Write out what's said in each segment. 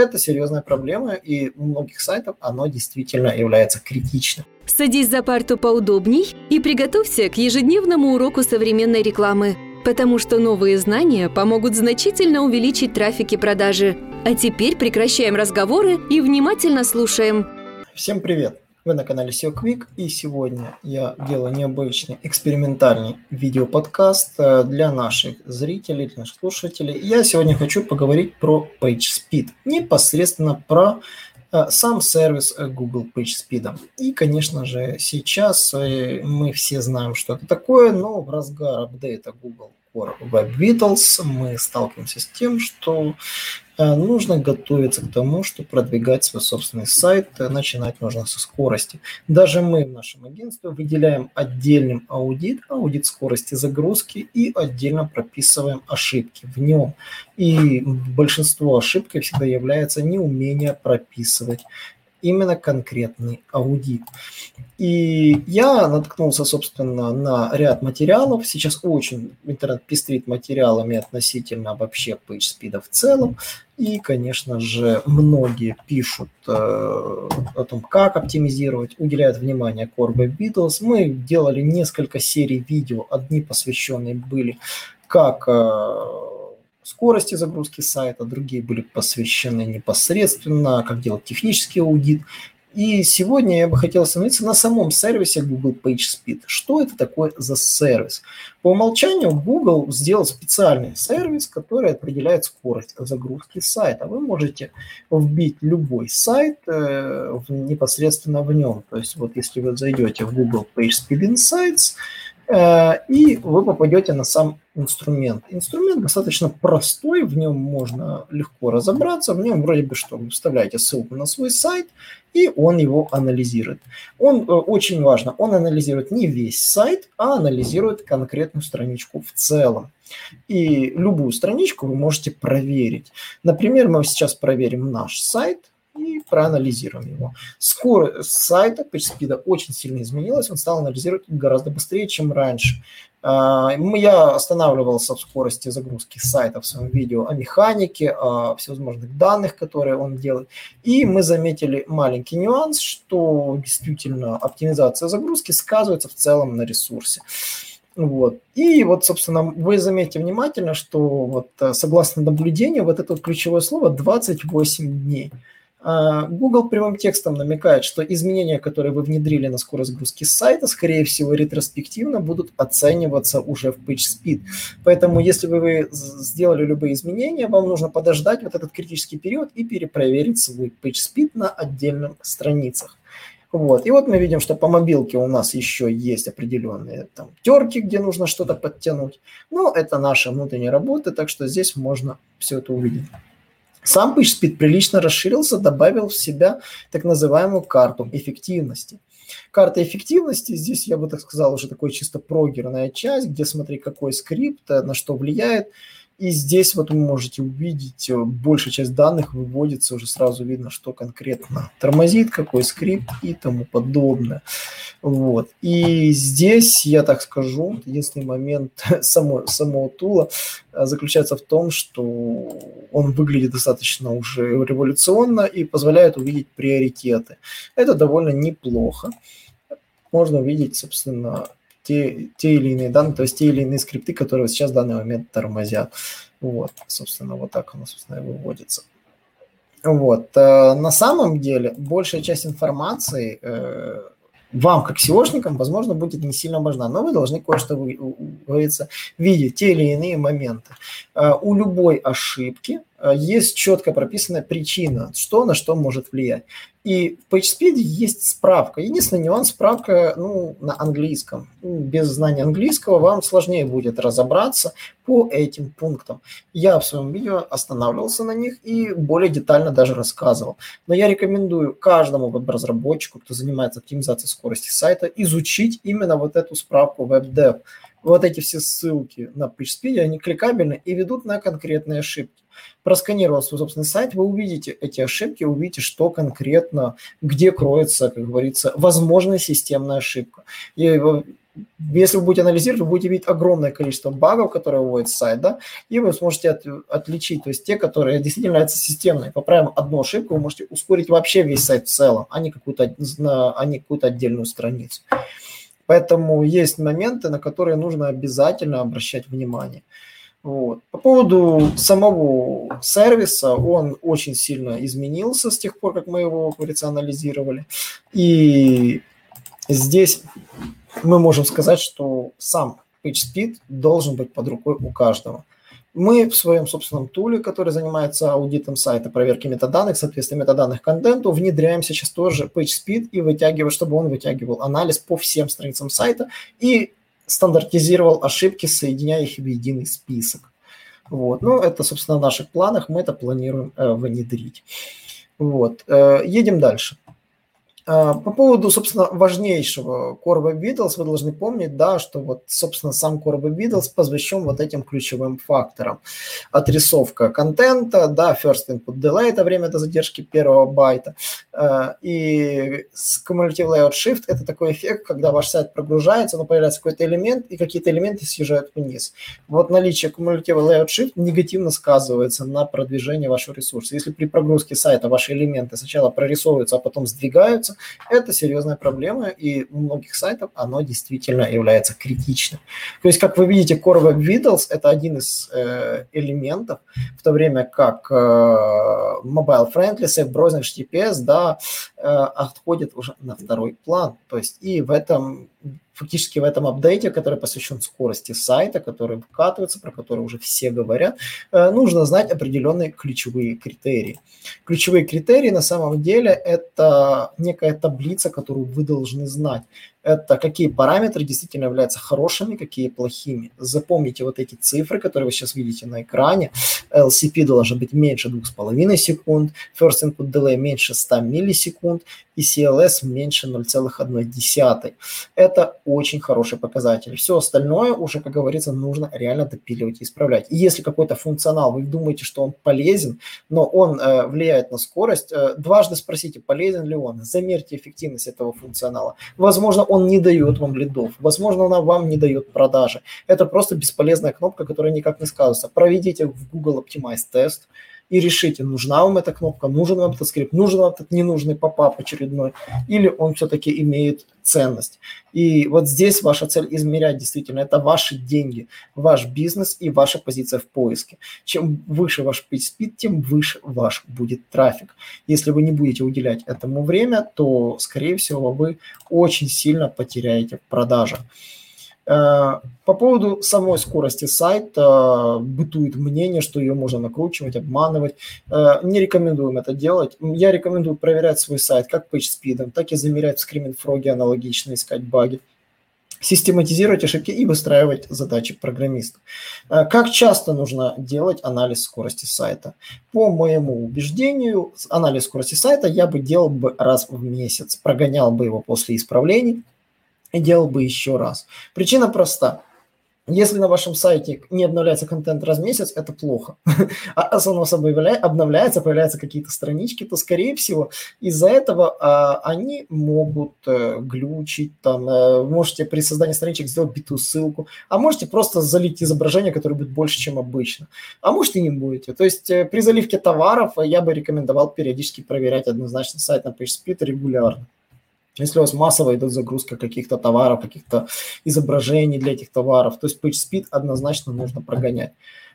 это серьезная проблема, и у многих сайтов оно действительно является критичным. Садись за парту поудобней и приготовься к ежедневному уроку современной рекламы, потому что новые знания помогут значительно увеличить трафик и продажи. А теперь прекращаем разговоры и внимательно слушаем. Всем привет! Вы на канале SEO Quick, и сегодня я делаю необычный экспериментальный видеоподкаст э, для наших зрителей, для наших слушателей. Я сегодня хочу поговорить про PageSpeed, непосредственно про э, сам сервис э, Google PageSpeed. И, конечно же, сейчас мы все знаем, что это такое, но в разгар апдейта Google Core Web Vitals мы сталкиваемся с тем, что нужно готовиться к тому, что продвигать свой собственный сайт, э, начинать нужно со скорости. Даже мы в нашем агентстве выделяем отдельным аудит, аудит скорости загрузки и отдельно прописываем ошибки в нем. И большинство ошибок всегда является неумение прописывать именно конкретный аудит. И я наткнулся, собственно, на ряд материалов. Сейчас очень интернет пестрит материалами относительно вообще PageSpeed в целом. И, конечно же, многие пишут э, о том, как оптимизировать, уделяют внимание Core Vitals. Мы делали несколько серий видео, одни посвященные были как э, скорости загрузки сайта, другие были посвящены непосредственно, как делать технический аудит. И сегодня я бы хотел остановиться на самом сервисе Google PageSpeed. Что это такое за сервис? По умолчанию Google сделал специальный сервис, который определяет скорость загрузки сайта. Вы можете вбить любой сайт э, непосредственно в нем. То есть вот если вы зайдете в Google PageSpeed Insights, и вы попадете на сам инструмент. Инструмент достаточно простой, в нем можно легко разобраться, в нем вроде бы что, вы вставляете ссылку на свой сайт, и он его анализирует. Он э, очень важно, он анализирует не весь сайт, а анализирует конкретную страничку в целом. И любую страничку вы можете проверить. Например, мы сейчас проверим наш сайт, и проанализируем его. Скорость сайта PageSpeed очень сильно изменилась, он стал анализировать гораздо быстрее, чем раньше. А, я останавливался в скорости загрузки сайта в своем видео о механике, о всевозможных данных, которые он делает. И мы заметили маленький нюанс, что действительно оптимизация загрузки сказывается в целом на ресурсе. Вот. И вот, собственно, вы заметите внимательно, что вот э, согласно наблюдению, вот это вот ключевое слово 28 дней – Google прямым текстом намекает, что изменения, которые вы внедрили на скорость загрузки сайта, скорее всего, ретроспективно будут оцениваться уже в PageSpeed. Поэтому, если вы сделали любые изменения, вам нужно подождать вот этот критический период и перепроверить свой PageSpeed на отдельных страницах. Вот. И вот мы видим, что по мобилке у нас еще есть определенные там терки, где нужно что-то подтянуть. Но это наша внутренняя работа, так что здесь можно все это увидеть. Сам PageSpeed прилично расширился, добавил в себя так называемую карту эффективности. Карта эффективности, здесь я бы так сказал, уже такой чисто прогерная часть, где смотри, какой скрипт, на что влияет – и здесь вот вы можете увидеть, э, большая часть данных выводится, уже сразу видно, что конкретно тормозит, какой скрипт и тому подобное. Вот. И здесь, я так скажу, единственный момент само, самого тула э, заключается в том, что он выглядит достаточно уже революционно и позволяет увидеть приоритеты. Это довольно неплохо. Можно увидеть, собственно, те, те или иные данные, то есть те или иные скрипты, которые сейчас в данный момент тормозят. Вот, собственно, вот так оно, собственно, и выводится. Вот. Э, на самом деле, большая часть информации э, вам, как SEOшникам, возможно, будет не сильно важна, но вы должны кое-что, говорится, видеть те или иные моменты. Э, у любой ошибки есть четко прописанная причина, что на что может влиять. И в PageSpeed есть справка. Единственный нюанс – справка ну, на английском. Без знания английского вам сложнее будет разобраться по этим пунктам. Я в своем видео останавливался на них и более детально даже рассказывал. Но я рекомендую каждому веб-разработчику, кто занимается оптимизацией скорости сайта, изучить именно вот эту справку WebDev. Вот эти все ссылки на PageSpeed, они кликабельны и ведут на конкретные ошибки просканировав свой собственный сайт, вы увидите эти ошибки, увидите, что конкретно, где кроется, как говорится, возможная системная ошибка. И если вы будете анализировать, вы будете видеть огромное количество багов, которые выводит сайт, да, и вы сможете от, отличить, то есть те, которые действительно являются системной. Поправим одну ошибку, вы можете ускорить вообще весь сайт в целом, а не какую-то, а не какую-то отдельную страницу. Поэтому есть моменты, на которые нужно обязательно обращать внимание. Вот. По поводу самого сервиса, он очень сильно изменился с тех пор, как мы его рационализировали. И здесь мы можем сказать, что сам PageSpeed должен быть под рукой у каждого. Мы в своем собственном туле, который занимается аудитом сайта, проверки метаданных, соответственно, метаданных контенту, внедряем сейчас тоже PageSpeed и вытягиваем, чтобы он вытягивал анализ по всем страницам сайта и стандартизировал ошибки, соединяя их в единый список. Вот. Ну, это, собственно, в наших планах, мы это планируем э, внедрить. Вот. Э, едем дальше. А, по поводу, собственно, важнейшего Core Web Vitals, вы должны помнить, да, что вот, собственно, сам Core Web Vitals посвящен вот этим ключевым факторам. Отрисовка контента, да, first input delay – это время до задержки первого байта. А, и cumulative layout shift – это такой эффект, когда ваш сайт прогружается, но появляется какой-то элемент, и какие-то элементы съезжают вниз. Вот наличие cumulative layout shift негативно сказывается на продвижении вашего ресурса. Если при прогрузке сайта ваши элементы сначала прорисовываются, а потом сдвигаются, это серьезная проблема, и у многих сайтов оно действительно является критичным. То есть, как вы видите, Core Web Vitals – это один из э, элементов, в то время как э, Mobile Friendly, Safe Browsing, HTTPS, да, э, отходит уже на второй план. То есть, и в этом фактически в этом апдейте, который посвящен скорости сайта, который вкатывается, про который уже все говорят, э, нужно знать определенные ключевые критерии. Ключевые критерии на самом деле это некая таблица, которую вы должны знать это какие параметры действительно являются хорошими, какие плохими. Запомните вот эти цифры, которые вы сейчас видите на экране. LCP должен быть меньше 2,5 секунд, First Input Delay меньше 100 миллисекунд и CLS меньше 0,1. Это очень хороший показатель. Все остальное уже, как говорится, нужно реально допиливать и исправлять. И если какой-то функционал, вы думаете, что он полезен, но он э, влияет на скорость, э, дважды спросите, полезен ли он, замерьте эффективность этого функционала. Возможно, он не дает вам лидов. Возможно, она вам не дает продажи. Это просто бесполезная кнопка, которая никак не сказывается. Проведите в Google Optimize тест и решите, нужна вам эта кнопка, нужен вам этот скрипт, нужен вам этот ненужный попап очередной, или он все-таки имеет ценность. И вот здесь ваша цель измерять действительно, это ваши деньги, ваш бизнес и ваша позиция в поиске. Чем выше ваш speed, тем выше ваш будет трафик. Если вы не будете уделять этому время, то, скорее всего, вы очень сильно потеряете в продажах. Э, по поводу самой скорости сайта бытует мнение, что ее можно накручивать, обманывать. Э, не рекомендуем это делать. Я рекомендую проверять свой сайт как PageSpeed, так и замерять в Frog аналогично, искать баги систематизировать ошибки и выстраивать задачи программиста. Э, как часто нужно делать анализ скорости сайта? По моему убеждению, анализ скорости сайта я бы делал бы раз в месяц, прогонял бы его после исправлений, и делал бы еще раз. Причина проста. Если на вашем сайте не обновляется контент раз в месяц, это плохо. А само собой обновляется, появляются какие-то странички, то, скорее всего, из-за этого а, они могут а, глючить. Там, а, можете при создании страничек сделать битую ссылку, а можете просто залить изображение, которое будет больше, чем обычно. А может и не будете. То есть э, при заливке товаров я бы рекомендовал периодически проверять однозначно сайт на PageSpeed регулярно. Если у вас массово идет загрузка каких-то товаров, каких-то изображений для этих товаров, то есть PageSpeed однозначно нужно прогонять.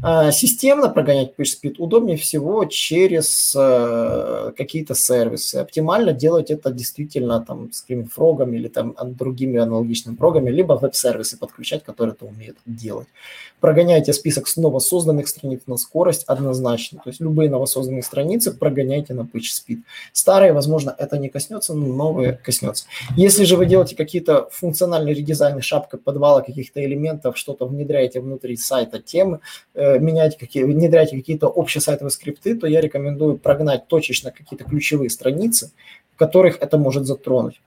А, системно прогонять PageSpeed удобнее всего через э, какие-то сервисы. Оптимально делать это действительно там с Frog или там другими аналогичными прогами, либо веб-сервисы подключать, которые это умеют делать. Прогоняйте список снова созданных страниц на скорость однозначно. То есть любые новосозданные страницы прогоняйте на PageSpeed. Старые, возможно, это не коснется, но новые коснется. Если же вы делаете какие-то функциональные редизайны, шапка подвала каких-то элементов, что-то внедряете внутри сайта темы, э, менять какие, внедрять какие-то общие сайтовые скрипты, то я рекомендую прогнать точечно какие-то ключевые страницы, в которых это может затронуть.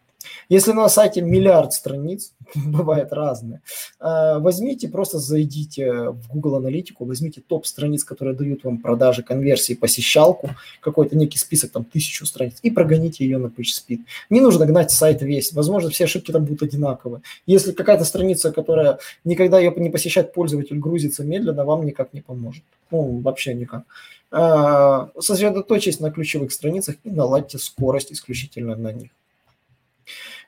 Если на сайте миллиард страниц, бывает разное, э, возьмите, просто зайдите в Google Аналитику, возьмите топ страниц, которые дают вам продажи, конверсии, посещалку, какой-то некий список, там, тысячу страниц, и прогоните ее на PageSpeed. Не нужно гнать сайт весь, возможно, все ошибки там будут одинаковые. Если какая-то страница, которая никогда ее не посещает пользователь, грузится медленно, вам никак не поможет. Ну, вообще никак. Э, сосредоточьтесь на ключевых страницах и наладьте скорость исключительно на них.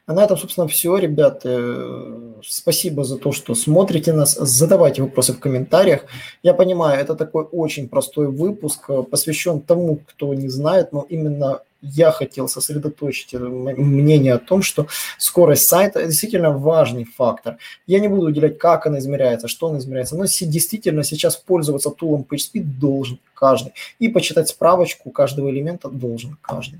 А на этом, собственно, все, ребят. Э, спасибо за то, что смотрите нас. Задавайте вопросы в комментариях. Я понимаю, это такой очень простой выпуск, э, посвящен тому, кто не знает, но именно я хотел сосредоточить мнение о том, что скорость сайта действительно важный фактор. Я не буду уделять, как она измеряется, что она измеряется, но действительно сейчас пользоваться тулом PageSpeed должен каждый. И почитать справочку каждого элемента должен каждый.